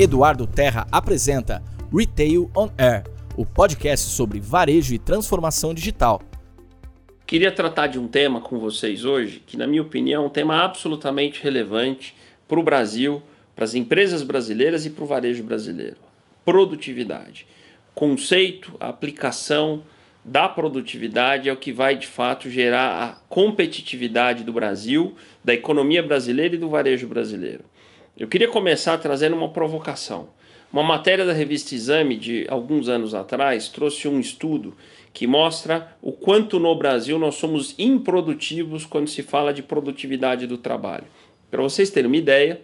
Eduardo Terra apresenta Retail on Air, o podcast sobre varejo e transformação digital. Queria tratar de um tema com vocês hoje, que, na minha opinião, é um tema absolutamente relevante para o Brasil, para as empresas brasileiras e para o varejo brasileiro: produtividade. Conceito, aplicação da produtividade é o que vai de fato gerar a competitividade do Brasil, da economia brasileira e do varejo brasileiro. Eu queria começar trazendo uma provocação. Uma matéria da revista Exame de alguns anos atrás trouxe um estudo que mostra o quanto no Brasil nós somos improdutivos quando se fala de produtividade do trabalho. Para vocês terem uma ideia,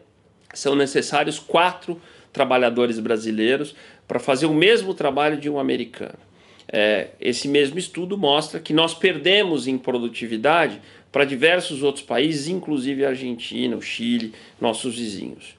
são necessários quatro trabalhadores brasileiros para fazer o mesmo trabalho de um americano. É, esse mesmo estudo mostra que nós perdemos em produtividade para diversos outros países, inclusive a Argentina, o Chile, nossos vizinhos.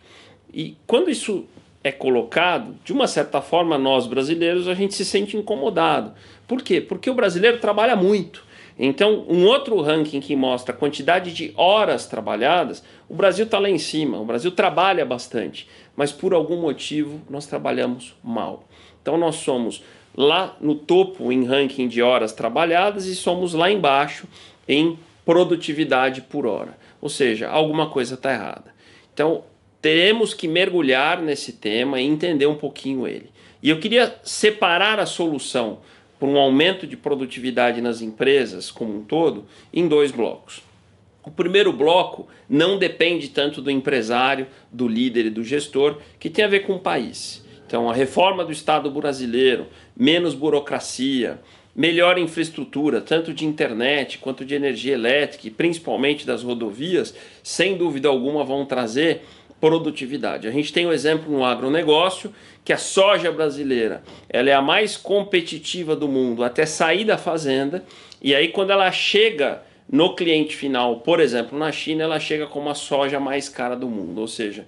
E quando isso é colocado, de uma certa forma, nós brasileiros, a gente se sente incomodado. Por quê? Porque o brasileiro trabalha muito. Então, um outro ranking que mostra a quantidade de horas trabalhadas, o Brasil está lá em cima, o Brasil trabalha bastante, mas por algum motivo nós trabalhamos mal. Então, nós somos lá no topo em ranking de horas trabalhadas e somos lá embaixo em produtividade por hora. Ou seja, alguma coisa está errada. Então, teremos que mergulhar nesse tema e entender um pouquinho ele. E eu queria separar a solução para um aumento de produtividade nas empresas como um todo em dois blocos. O primeiro bloco não depende tanto do empresário, do líder e do gestor, que tem a ver com o país. Então, a reforma do Estado brasileiro, menos burocracia, melhor infraestrutura, tanto de internet quanto de energia elétrica e principalmente das rodovias, sem dúvida alguma vão trazer produtividade. A gente tem um exemplo no agronegócio, que a soja brasileira ela é a mais competitiva do mundo até sair da fazenda, e aí quando ela chega no cliente final, por exemplo, na China, ela chega com uma soja mais cara do mundo, ou seja,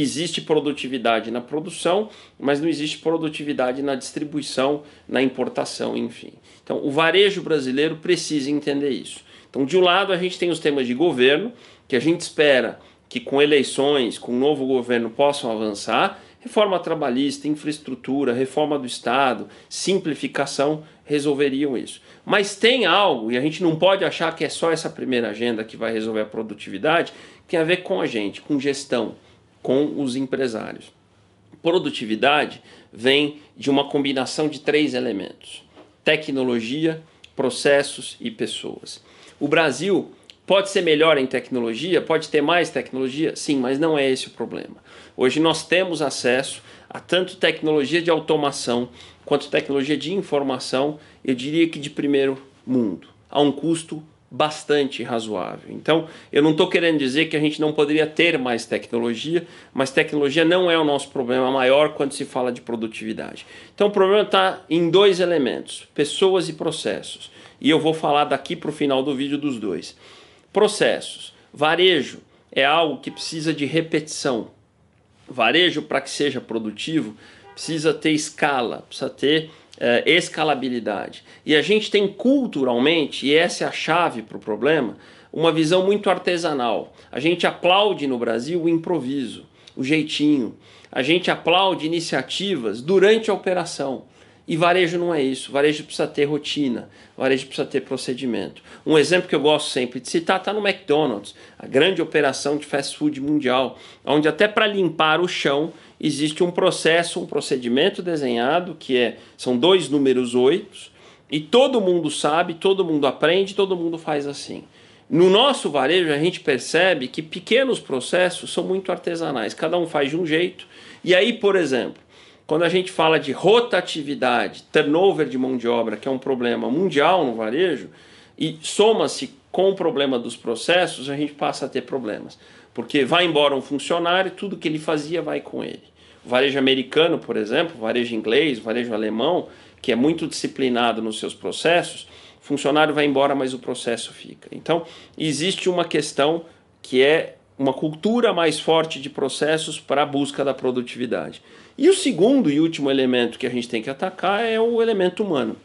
existe produtividade na produção, mas não existe produtividade na distribuição, na importação, enfim. Então, o varejo brasileiro precisa entender isso. Então, de um lado, a gente tem os temas de governo, que a gente espera que com eleições, com um novo governo possam avançar, reforma trabalhista, infraestrutura, reforma do Estado, simplificação resolveriam isso. Mas tem algo, e a gente não pode achar que é só essa primeira agenda que vai resolver a produtividade, que tem a ver com a gente, com gestão com os empresários. Produtividade vem de uma combinação de três elementos: tecnologia, processos e pessoas. O Brasil pode ser melhor em tecnologia, pode ter mais tecnologia, sim, mas não é esse o problema. Hoje nós temos acesso a tanto tecnologia de automação quanto tecnologia de informação, eu diria que de primeiro mundo, a um custo bastante razoável. Então, eu não estou querendo dizer que a gente não poderia ter mais tecnologia, mas tecnologia não é o nosso problema maior quando se fala de produtividade. Então, o problema está em dois elementos: pessoas e processos. E eu vou falar daqui para o final do vídeo dos dois. Processos. Varejo é algo que precisa de repetição. Varejo, para que seja produtivo, precisa ter escala, precisa ter é, escalabilidade. E a gente tem culturalmente, e essa é a chave para o problema, uma visão muito artesanal. A gente aplaude no Brasil o improviso, o jeitinho. A gente aplaude iniciativas durante a operação. E varejo não é isso. Varejo precisa ter rotina, varejo precisa ter procedimento. Um exemplo que eu gosto sempre de citar está no McDonald's, a grande operação de fast food mundial, onde até para limpar o chão existe um processo, um procedimento desenhado, que é, são dois números oito, e todo mundo sabe, todo mundo aprende, todo mundo faz assim. No nosso varejo, a gente percebe que pequenos processos são muito artesanais, cada um faz de um jeito. E aí, por exemplo, quando a gente fala de rotatividade, turnover de mão de obra, que é um problema mundial no varejo, e soma-se com o problema dos processos, a gente passa a ter problemas. Porque vai embora um funcionário, tudo que ele fazia vai com ele. O varejo americano, por exemplo, varejo inglês, varejo alemão, que é muito disciplinado nos seus processos, o funcionário vai embora, mas o processo fica. Então, existe uma questão que é uma cultura mais forte de processos para a busca da produtividade. E o segundo e último elemento que a gente tem que atacar é o elemento humano.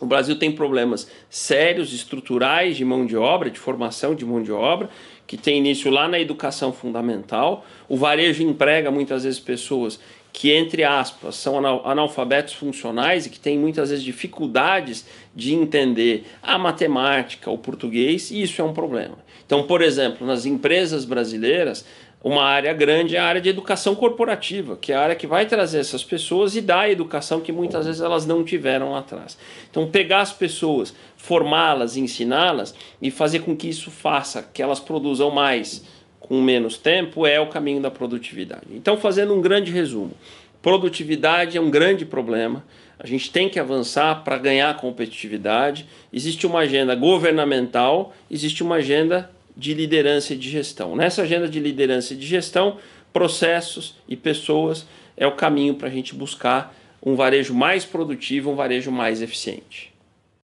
O Brasil tem problemas sérios, estruturais de mão de obra, de formação de mão de obra, que tem início lá na educação fundamental. O varejo emprega muitas vezes pessoas que, entre aspas, são analfabetos funcionais e que têm muitas vezes dificuldades de entender a matemática, o português, e isso é um problema. Então, por exemplo, nas empresas brasileiras, uma área grande é a área de educação corporativa, que é a área que vai trazer essas pessoas e dar a educação que muitas vezes elas não tiveram lá atrás. Então, pegar as pessoas, formá-las, ensiná-las e fazer com que isso faça que elas produzam mais com menos tempo é o caminho da produtividade. Então, fazendo um grande resumo, produtividade é um grande problema. A gente tem que avançar para ganhar competitividade. Existe uma agenda governamental, existe uma agenda de liderança e de gestão. Nessa agenda de liderança e de gestão, processos e pessoas é o caminho para a gente buscar um varejo mais produtivo, um varejo mais eficiente.